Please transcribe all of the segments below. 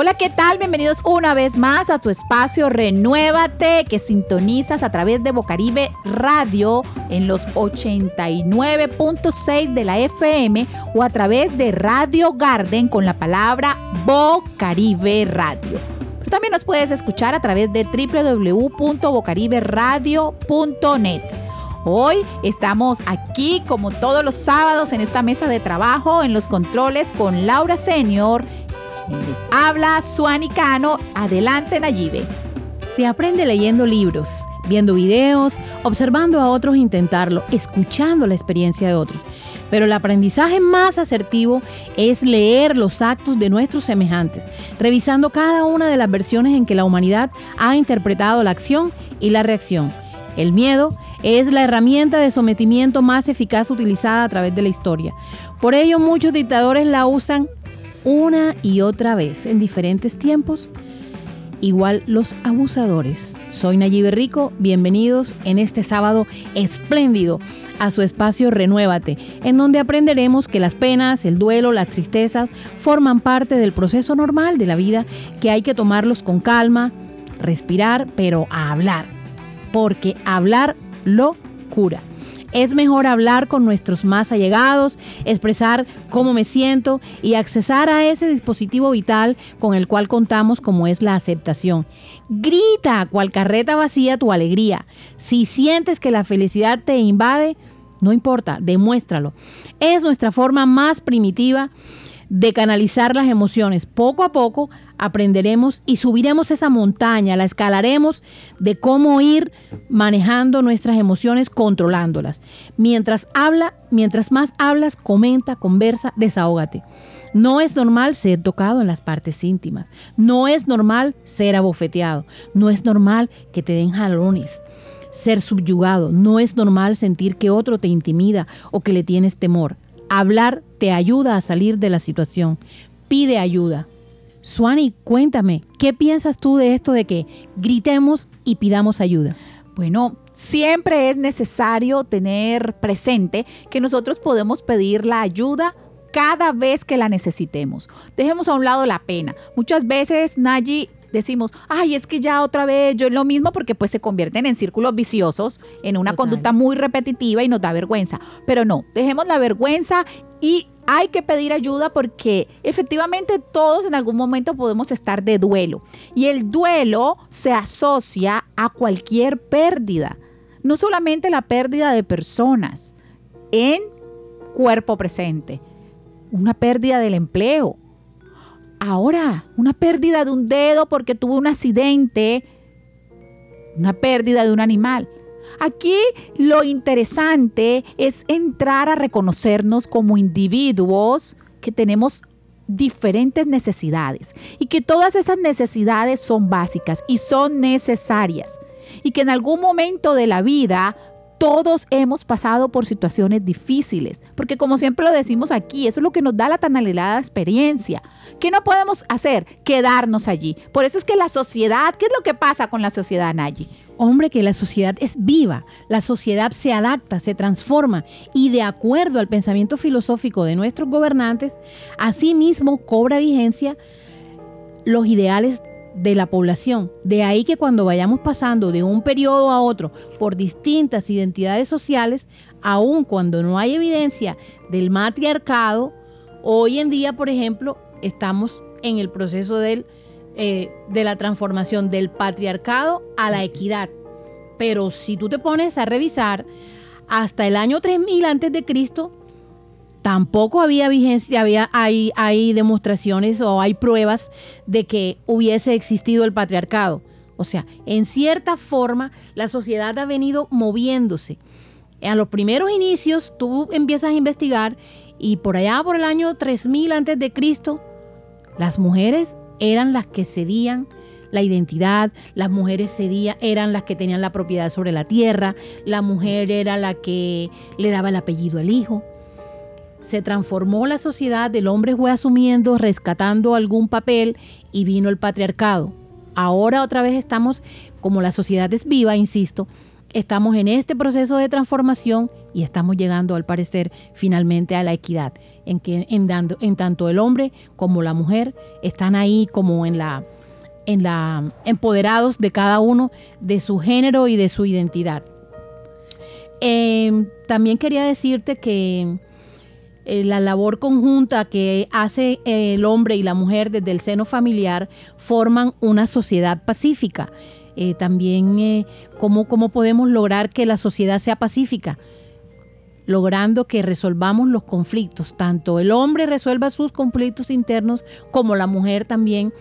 Hola, ¿qué tal? Bienvenidos una vez más a tu espacio Renuévate que sintonizas a través de Bocaribe Radio en los 89.6 de la FM o a través de Radio Garden con la palabra Bocaribe Radio. Pero también nos puedes escuchar a través de www.bocariberadio.net. Hoy estamos aquí como todos los sábados en esta mesa de trabajo en los controles con Laura Senior les habla Suani Cano. Adelante, Nayibe. Se aprende leyendo libros, viendo videos, observando a otros intentarlo, escuchando la experiencia de otros. Pero el aprendizaje más asertivo es leer los actos de nuestros semejantes, revisando cada una de las versiones en que la humanidad ha interpretado la acción y la reacción. El miedo es la herramienta de sometimiento más eficaz utilizada a través de la historia. Por ello muchos dictadores la usan una y otra vez en diferentes tiempos. Igual los abusadores. Soy Nayibe Rico, bienvenidos en este sábado espléndido a su espacio Renuévate, en donde aprenderemos que las penas, el duelo, las tristezas forman parte del proceso normal de la vida, que hay que tomarlos con calma, respirar, pero a hablar, porque hablar lo cura. Es mejor hablar con nuestros más allegados, expresar cómo me siento y accesar a ese dispositivo vital con el cual contamos como es la aceptación. Grita cual carreta vacía tu alegría. Si sientes que la felicidad te invade, no importa, demuéstralo. Es nuestra forma más primitiva de canalizar las emociones. Poco a poco aprenderemos y subiremos esa montaña, la escalaremos de cómo ir manejando nuestras emociones, controlándolas. Mientras habla, mientras más hablas, comenta, conversa, desahógate. No es normal ser tocado en las partes íntimas. No es normal ser abofeteado. No es normal que te den jalones. Ser subyugado. No es normal sentir que otro te intimida o que le tienes temor. Hablar te ayuda a salir de la situación. Pide ayuda. Suani, cuéntame, ¿qué piensas tú de esto de que gritemos y pidamos ayuda? Bueno, siempre es necesario tener presente que nosotros podemos pedir la ayuda cada vez que la necesitemos. Dejemos a un lado la pena. Muchas veces, Nayi, decimos, ay, es que ya otra vez yo es lo mismo porque pues se convierten en círculos viciosos, en una conducta muy repetitiva y nos da vergüenza. Pero no, dejemos la vergüenza y hay que pedir ayuda porque efectivamente todos en algún momento podemos estar de duelo. Y el duelo se asocia a cualquier pérdida. No solamente la pérdida de personas en cuerpo presente, una pérdida del empleo. Ahora, una pérdida de un dedo porque tuvo un accidente, una pérdida de un animal. Aquí lo interesante es entrar a reconocernos como individuos que tenemos diferentes necesidades y que todas esas necesidades son básicas y son necesarias y que en algún momento de la vida todos hemos pasado por situaciones difíciles, porque como siempre lo decimos aquí, eso es lo que nos da la tan anhelada experiencia. ¿Qué no podemos hacer? Quedarnos allí. Por eso es que la sociedad, ¿qué es lo que pasa con la sociedad, Nayi? Hombre, que la sociedad es viva, la sociedad se adapta, se transforma y de acuerdo al pensamiento filosófico de nuestros gobernantes, asimismo cobra vigencia los ideales de la población. De ahí que cuando vayamos pasando de un periodo a otro por distintas identidades sociales, aun cuando no hay evidencia del matriarcado, hoy en día, por ejemplo, estamos en el proceso del eh, de la transformación del patriarcado a la equidad. Pero si tú te pones a revisar, hasta el año 3000 antes de Cristo, tampoco había vigencia, había, hay, hay demostraciones o hay pruebas de que hubiese existido el patriarcado. O sea, en cierta forma, la sociedad ha venido moviéndose. A los primeros inicios, tú empiezas a investigar y por allá, por el año 3000 antes de Cristo, las mujeres eran las que cedían la identidad, las mujeres cedían, eran las que tenían la propiedad sobre la tierra, la mujer era la que le daba el apellido al hijo. Se transformó la sociedad, el hombre fue asumiendo, rescatando algún papel y vino el patriarcado. Ahora otra vez estamos, como la sociedad es viva, insisto, estamos en este proceso de transformación y estamos llegando al parecer finalmente a la equidad en que en, tanto el hombre como la mujer están ahí como en la en la empoderados de cada uno de su género y de su identidad. Em, también quería decirte que eh, la labor conjunta que hace el hombre y la mujer desde el seno familiar forman una sociedad pacífica. Eh, también eh, cómo, cómo podemos lograr que la sociedad sea pacífica logrando que resolvamos los conflictos. Tanto el hombre resuelva sus conflictos internos como la mujer también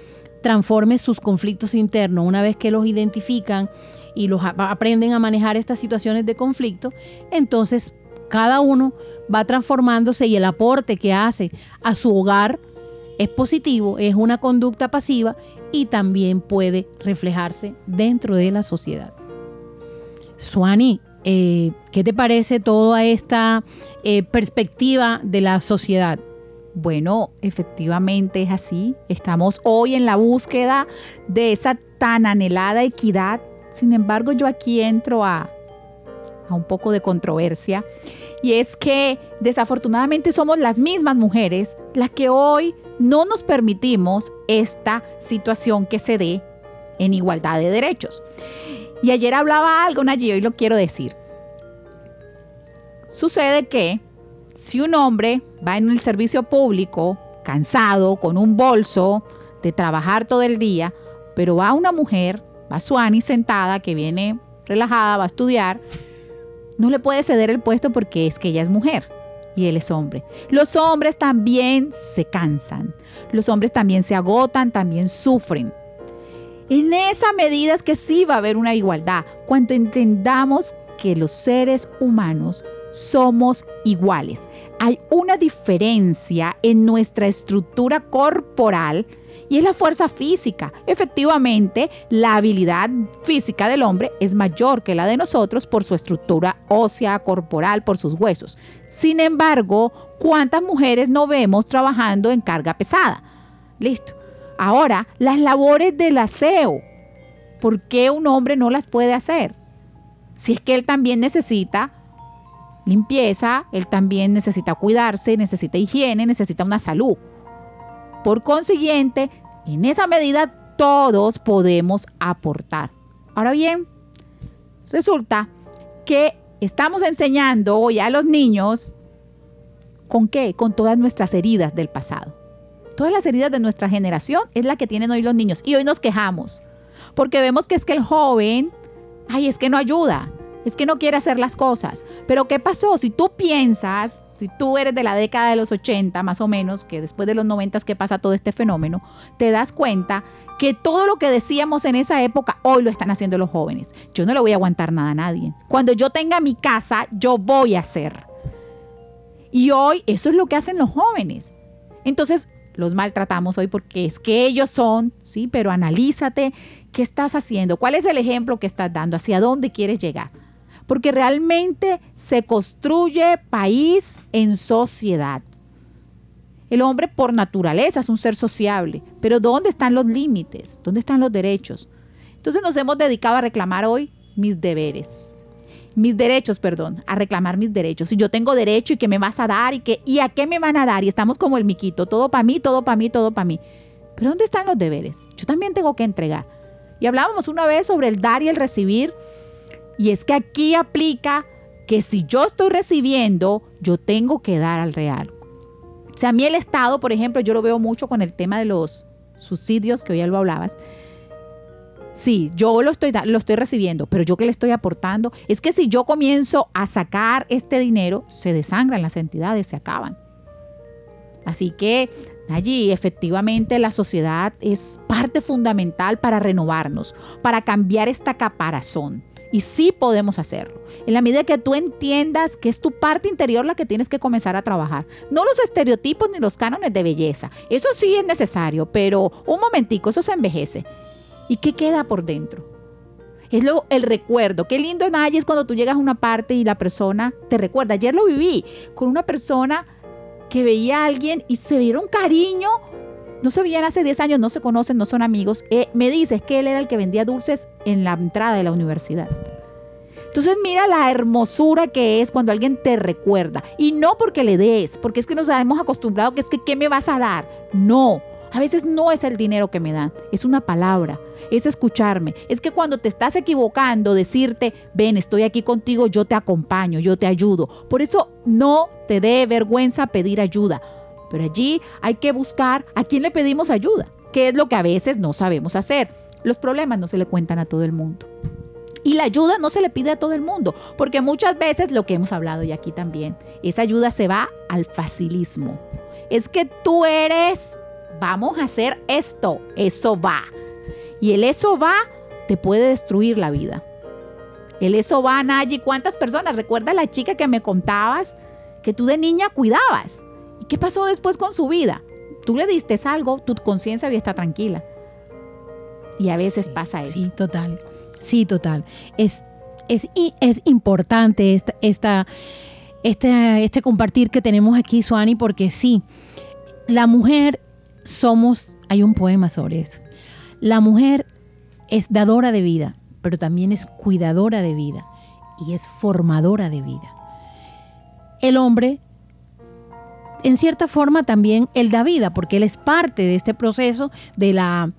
transforme sus conflictos internos. Una vez que los identifican y los aprenden a manejar estas situaciones de conflicto, entonces cada uno va transformándose y el aporte que hace a su hogar es positivo, es una conducta pasiva y también puede reflejarse dentro de la sociedad. Suani, eh, ¿Qué te parece toda esta eh, perspectiva de la sociedad? Bueno, efectivamente es así. Estamos hoy en la búsqueda de esa tan anhelada equidad. Sin embargo, yo aquí entro a, a un poco de controversia. Y es que desafortunadamente somos las mismas mujeres las que hoy no nos permitimos esta situación que se dé en igualdad de derechos. Y ayer hablaba algo, Nayi, hoy lo quiero decir. Sucede que si un hombre va en el servicio público, cansado, con un bolso de trabajar todo el día, pero va una mujer, va Suani sentada, que viene relajada, va a estudiar, no le puede ceder el puesto porque es que ella es mujer y él es hombre. Los hombres también se cansan, los hombres también se agotan, también sufren. En esa medida es que sí va a haber una igualdad, cuando entendamos que los seres humanos somos iguales. Hay una diferencia en nuestra estructura corporal y es la fuerza física. Efectivamente, la habilidad física del hombre es mayor que la de nosotros por su estructura ósea, corporal, por sus huesos. Sin embargo, ¿cuántas mujeres no vemos trabajando en carga pesada? Listo. Ahora, las labores del aseo, ¿por qué un hombre no las puede hacer? Si es que él también necesita limpieza, él también necesita cuidarse, necesita higiene, necesita una salud. Por consiguiente, en esa medida todos podemos aportar. Ahora bien, resulta que estamos enseñando hoy a los niños con qué? Con todas nuestras heridas del pasado todas las heridas de nuestra generación es la que tienen hoy los niños. Y hoy nos quejamos, porque vemos que es que el joven, ay, es que no ayuda, es que no quiere hacer las cosas. Pero ¿qué pasó? Si tú piensas, si tú eres de la década de los 80 más o menos, que después de los 90 que pasa todo este fenómeno, te das cuenta que todo lo que decíamos en esa época hoy lo están haciendo los jóvenes. Yo no le voy a aguantar nada a nadie. Cuando yo tenga mi casa, yo voy a hacer. Y hoy eso es lo que hacen los jóvenes. Entonces, los maltratamos hoy porque es que ellos son, sí, pero analízate qué estás haciendo, cuál es el ejemplo que estás dando, hacia dónde quieres llegar. Porque realmente se construye país en sociedad. El hombre por naturaleza es un ser sociable, pero ¿dónde están los límites? ¿Dónde están los derechos? Entonces nos hemos dedicado a reclamar hoy mis deberes mis derechos, perdón, a reclamar mis derechos. Si yo tengo derecho y que me vas a dar y que y a qué me van a dar y estamos como el miquito, todo para mí, todo para mí, todo para mí. Pero ¿dónde están los deberes? Yo también tengo que entregar. Y hablábamos una vez sobre el dar y el recibir y es que aquí aplica que si yo estoy recibiendo, yo tengo que dar al real. O sea, a mí el Estado, por ejemplo, yo lo veo mucho con el tema de los subsidios, que hoy ya lo hablabas, Sí, yo lo estoy, lo estoy recibiendo, pero yo que le estoy aportando, es que si yo comienzo a sacar este dinero, se desangran las entidades, se acaban. Así que allí efectivamente la sociedad es parte fundamental para renovarnos, para cambiar esta caparazón. Y sí podemos hacerlo. En la medida que tú entiendas que es tu parte interior la que tienes que comenzar a trabajar. No los estereotipos ni los cánones de belleza. Eso sí es necesario, pero un momentico, eso se envejece. ¿Y qué queda por dentro? Es lo, el recuerdo. Qué lindo, Nayi, es cuando tú llegas a una parte y la persona te recuerda. Ayer lo viví con una persona que veía a alguien y se vieron cariño. No se veían hace 10 años, no se conocen, no son amigos. Eh, me dices que él era el que vendía dulces en la entrada de la universidad. Entonces mira la hermosura que es cuando alguien te recuerda. Y no porque le des, porque es que nos hemos acostumbrado que es que ¿qué me vas a dar? No. A veces no es el dinero que me dan, es una palabra, es escucharme. Es que cuando te estás equivocando, decirte, ven, estoy aquí contigo, yo te acompaño, yo te ayudo. Por eso no te dé vergüenza pedir ayuda. Pero allí hay que buscar a quién le pedimos ayuda, que es lo que a veces no sabemos hacer. Los problemas no se le cuentan a todo el mundo. Y la ayuda no se le pide a todo el mundo, porque muchas veces lo que hemos hablado y aquí también, esa ayuda se va al facilismo. Es que tú eres, vamos a hacer esto, eso va. Y el eso va te puede destruir la vida. El eso va, Nayi, ¿cuántas personas? Recuerda la chica que me contabas que tú de niña cuidabas. ¿Y qué pasó después con su vida? Tú le diste algo, tu conciencia había está tranquila. Y a veces pasa eso. Sí, total. Sí, total. Es, es, es importante esta, esta, este, este compartir que tenemos aquí, Suani, porque sí, la mujer somos, hay un poema sobre eso. La mujer es dadora de vida, pero también es cuidadora de vida y es formadora de vida. El hombre, en cierta forma, también él da vida, porque él es parte de este proceso de la,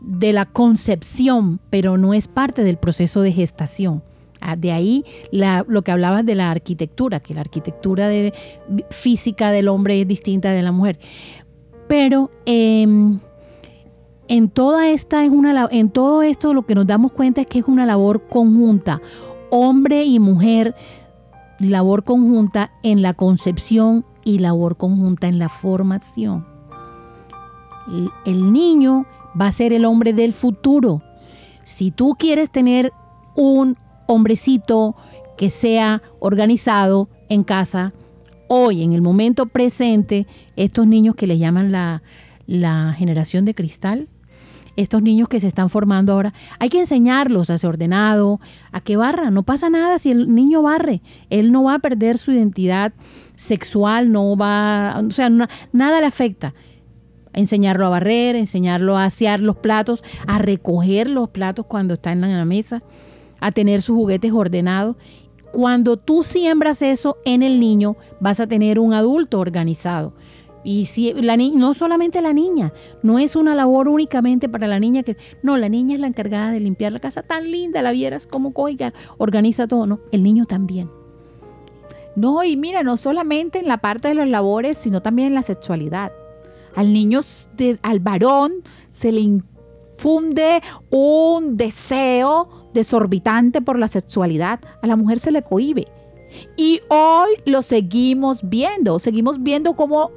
de la concepción, pero no es parte del proceso de gestación. Ah, de ahí lo que hablabas de la arquitectura, que la arquitectura física del hombre es distinta de la mujer. Pero em, en toda esta es una en todo esto lo que nos damos cuenta es que es una labor conjunta, hombre y mujer, labor conjunta en la concepción y labor conjunta en la formación. El niño va a ser el hombre del futuro. Si tú quieres tener un hombrecito que sea organizado en casa, hoy, en el momento presente, estos niños que le llaman la, la generación de cristal, estos niños que se están formando ahora, hay que enseñarlos a ser ordenado, a que barra. No pasa nada si el niño barre. Él no va a perder su identidad sexual, no va, o sea, nada le afecta. Enseñarlo a barrer, enseñarlo a asear los platos, a recoger los platos cuando están en la mesa, a tener sus juguetes ordenados. Cuando tú siembras eso en el niño, vas a tener un adulto organizado. Y si no solamente la niña, no es una labor únicamente para la niña que no, la niña es la encargada de limpiar la casa tan linda, la vieras como coiga, organiza todo, no, el niño también. No, y mira, no solamente en la parte de las labores, sino también en la sexualidad. Al niño, al varón, se le infunde un deseo desorbitante por la sexualidad. A la mujer se le cohibe. Y hoy lo seguimos viendo, seguimos viendo cómo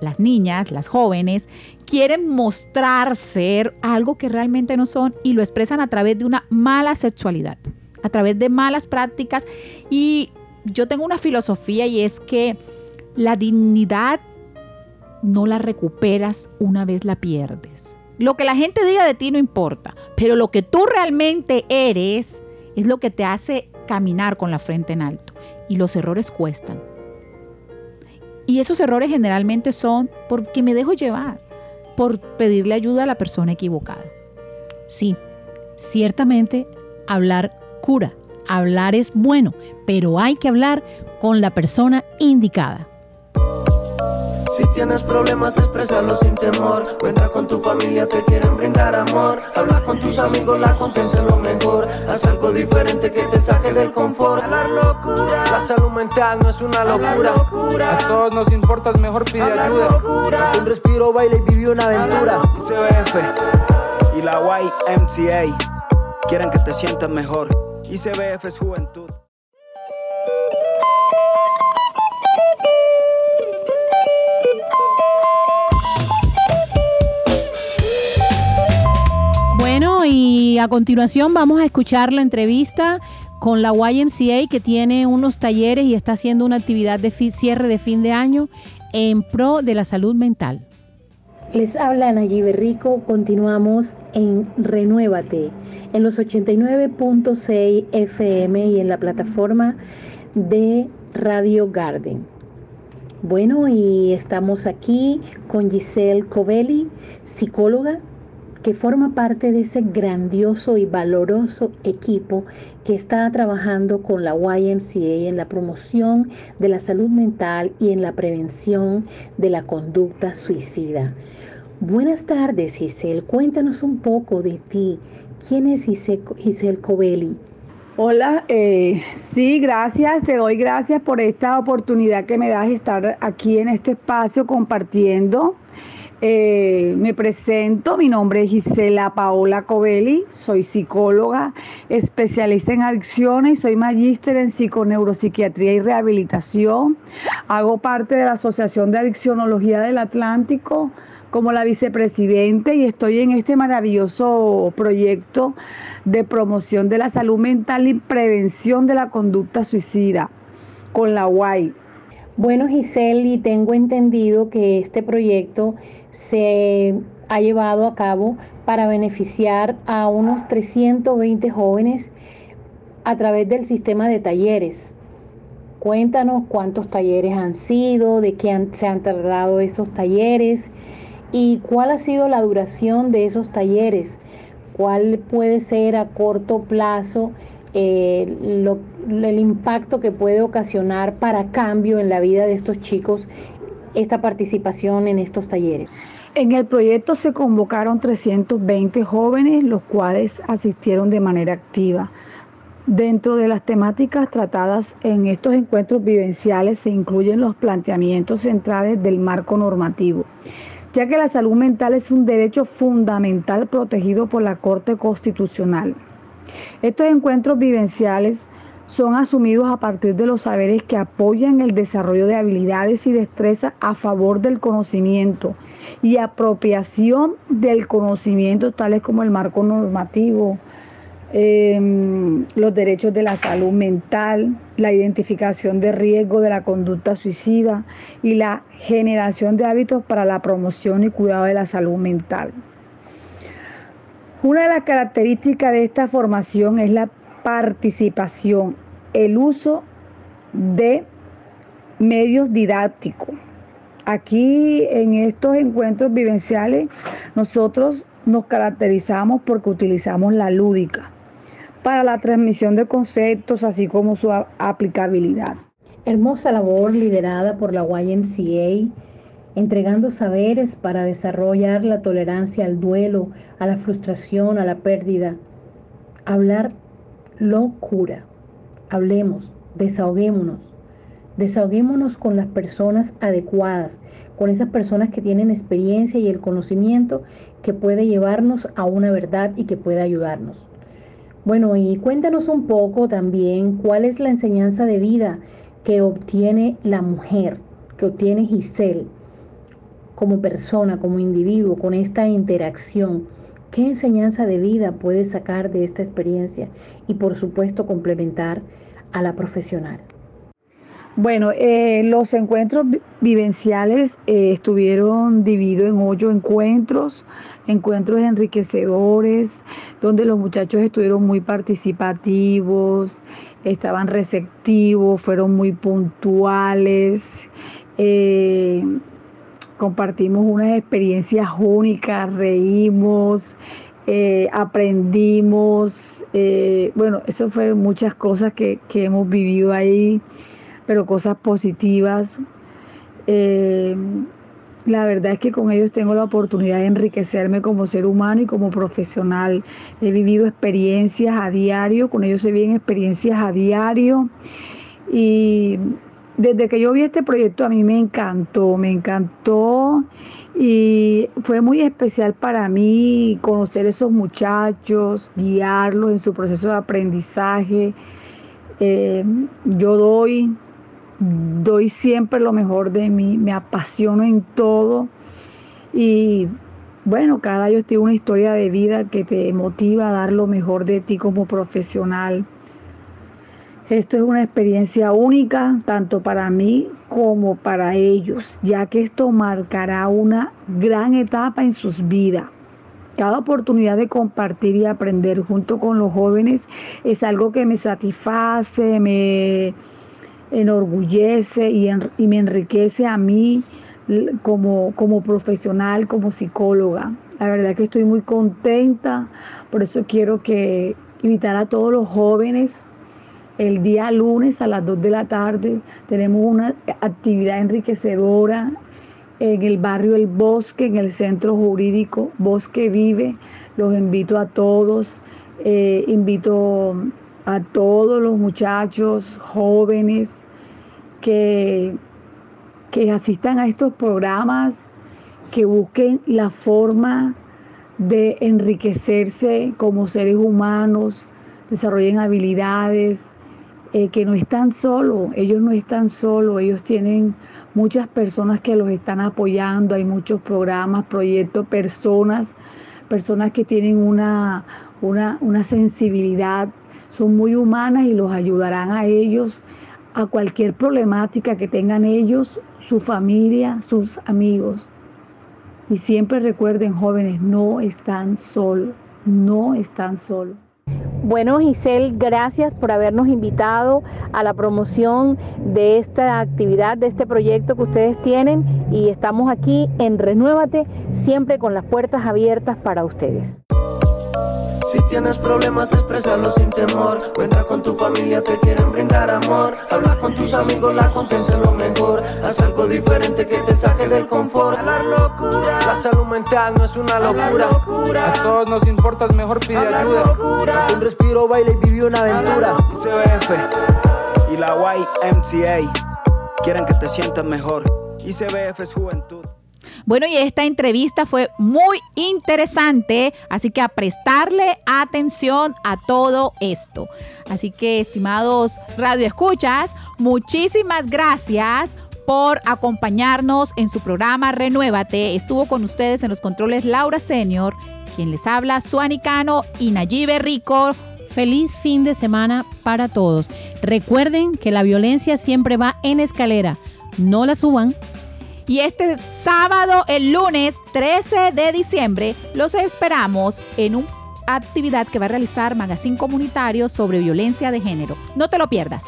las niñas, las jóvenes, quieren mostrar ser algo que realmente no son y lo expresan a través de una mala sexualidad, a través de malas prácticas. Y yo tengo una filosofía y es que la dignidad no la recuperas una vez la pierdes. Lo que la gente diga de ti no importa, pero lo que tú realmente eres es lo que te hace caminar con la frente en alto. Y los errores cuestan. Y esos errores generalmente son porque me dejo llevar, por pedirle ayuda a la persona equivocada. Sí, ciertamente hablar cura, hablar es bueno, pero hay que hablar con la persona indicada. Si tienes problemas, expresarlos sin temor. Cuenta con tu familia, te quieren brindar amor. Habla con tus amigos, la confianza es lo mejor. Haz algo diferente que te saque del confort. La locura. La salud mental no es una locura. A todos nos importa, es mejor pide ayuda. Locura. Un respiro, baila y vivió una aventura. ICBF y la YMCA quieren que te sientas mejor. ICBF es juventud. Y a continuación vamos a escuchar la entrevista con la YMCA que tiene unos talleres y está haciendo una actividad de cierre de fin de año en pro de la salud mental. Les habla Nayib Rico, continuamos en Renuévate, en los 89.6 FM y en la plataforma de Radio Garden. Bueno, y estamos aquí con Giselle Covelli, psicóloga que forma parte de ese grandioso y valoroso equipo que está trabajando con la YMCA en la promoción de la salud mental y en la prevención de la conducta suicida. Buenas tardes, Giselle. Cuéntanos un poco de ti. ¿Quién es Giselle Covelli? Hola, eh, sí, gracias, te doy gracias por esta oportunidad que me das de estar aquí en este espacio compartiendo. Eh, me presento, mi nombre es Gisela Paola Covelli, soy psicóloga, especialista en adicciones, soy magíster en psiconeuropsiquiatría y rehabilitación. Hago parte de la Asociación de Adiccionología del Atlántico como la vicepresidente y estoy en este maravilloso proyecto de promoción de la salud mental y prevención de la conducta suicida con la UAI. Bueno, Giselle, tengo entendido que este proyecto se ha llevado a cabo para beneficiar a unos 320 jóvenes a través del sistema de talleres. Cuéntanos cuántos talleres han sido, de qué se han tardado esos talleres y cuál ha sido la duración de esos talleres, cuál puede ser a corto plazo eh, el impacto que puede ocasionar para cambio en la vida de estos chicos esta participación en estos talleres. En el proyecto se convocaron 320 jóvenes, los cuales asistieron de manera activa. Dentro de las temáticas tratadas en estos encuentros vivenciales se incluyen los planteamientos centrales del marco normativo ya que la salud mental es un derecho fundamental protegido por la Corte Constitucional. Estos encuentros vivenciales son asumidos a partir de los saberes que apoyan el desarrollo de habilidades y destrezas a favor del conocimiento y apropiación del conocimiento, tales como el marco normativo, Em, los derechos de la salud mental, la identificación de riesgo de la conducta suicida y la generación de hábitos para la promoción y cuidado de la salud mental. Una de las características de esta formación es la participación, el uso de medios didácticos. Aquí en estos encuentros vivenciales nosotros nos caracterizamos porque utilizamos la lúdica para la transmisión de conceptos, así como su aplicabilidad. Hermosa labor liderada por la YMCA, entregando saberes para desarrollar la tolerancia al duelo, a la frustración, a la pérdida. Hablar lo cura. Hablemos, desahoguémonos. Desahoguémonos con las personas adecuadas, con esas personas que tienen experiencia y el conocimiento que puede llevarnos a una verdad y que puede ayudarnos. Bueno, y cuéntanos un poco también cuál es la enseñanza de vida que obtiene la mujer, que obtiene Giselle como persona, como individuo, con esta interacción. ¿Qué enseñanza de vida puede sacar de esta experiencia? Y por supuesto complementar a la profesional. Bueno, eh, los encuentros vivenciales eh, estuvieron divididos en ocho encuentros encuentros enriquecedores, donde los muchachos estuvieron muy participativos, estaban receptivos, fueron muy puntuales. Eh, compartimos unas experiencias únicas, reímos, eh, aprendimos, eh, bueno, eso fue muchas cosas que, que, hemos vivido ahí, pero cosas positivas. La verdad es que con ellos tengo la oportunidad de enriquecerme como ser humano y como profesional. He vivido experiencias a diario, con ellos se viven experiencias a diario. Y desde que yo vi este proyecto a mí me encantó, me encantó y fue muy especial para mí conocer esos muchachos, guiarlos en su proceso de aprendizaje. Eh, yo doy doy siempre lo mejor de mí, me apasiono en todo y bueno, cada año tiene una historia de vida que te motiva a dar lo mejor de ti como profesional. Esto es una experiencia única tanto para mí como para ellos, ya que esto marcará una gran etapa en sus vidas. Cada oportunidad de compartir y aprender junto con los jóvenes es algo que me satisface, me, enorgullece y, me enriquece a mí como, como profesional, como psicóloga. La verdad que estoy muy contenta, por eso quiero que invitar a todos los jóvenes el día lunes a las 2 de la tarde tenemos una actividad enriquecedora en el barrio El Bosque, en el centro jurídico Bosque Vive. Los invito a todos, eh, invito a todos los muchachos jóvenes que, que asistan a estos programas, que busquen la forma de enriquecerse como seres humanos, desarrollen habilidades, eh, que no están solos, ellos no están solos, ellos tienen muchas personas que los están apoyando, hay muchos programas, proyectos, personas, personas que tienen una, una, una sensibilidad, son muy humanas y los ayudarán a ellos a cualquier problemática que tengan ellos, su familia, sus amigos. Y siempre recuerden, jóvenes, no están solos, no están solos. Bueno, Giselle, gracias por habernos invitado a la promoción de esta actividad, de este proyecto que ustedes tienen y estamos aquí en Renuévate, siempre con las puertas abiertas para ustedes. Si tienes problemas, expresalo sin temor. Cuenta con tu familia, te quieren brindar amor. Habla con tus amigos, la confianza es lo mejor. Haz algo diferente que te saque del confort. La locura. La salud mental no es una locura. A todos nos importa, es mejor pide ayuda. Un respiro, baila y vive una aventura. ICBF y la YMCA quieren que te sientas mejor. ICBF es juventud. Bueno, y esta entrevista fue muy interesante, así que a prestarle atención a todo esto. Así que, estimados radioescuchas, muchísimas gracias por acompañarnos en su programa Renuévate. Estuvo con ustedes en los controles Laura Senior, quien les habla, Suanicano y Nayibe Rico. Feliz fin de semana para todos. Recuerden que la violencia siempre va en escalera. No la suban, y este sábado, el lunes 13 de diciembre, los esperamos en una actividad que va a realizar Magazine Comunitario sobre violencia de género. No te lo pierdas.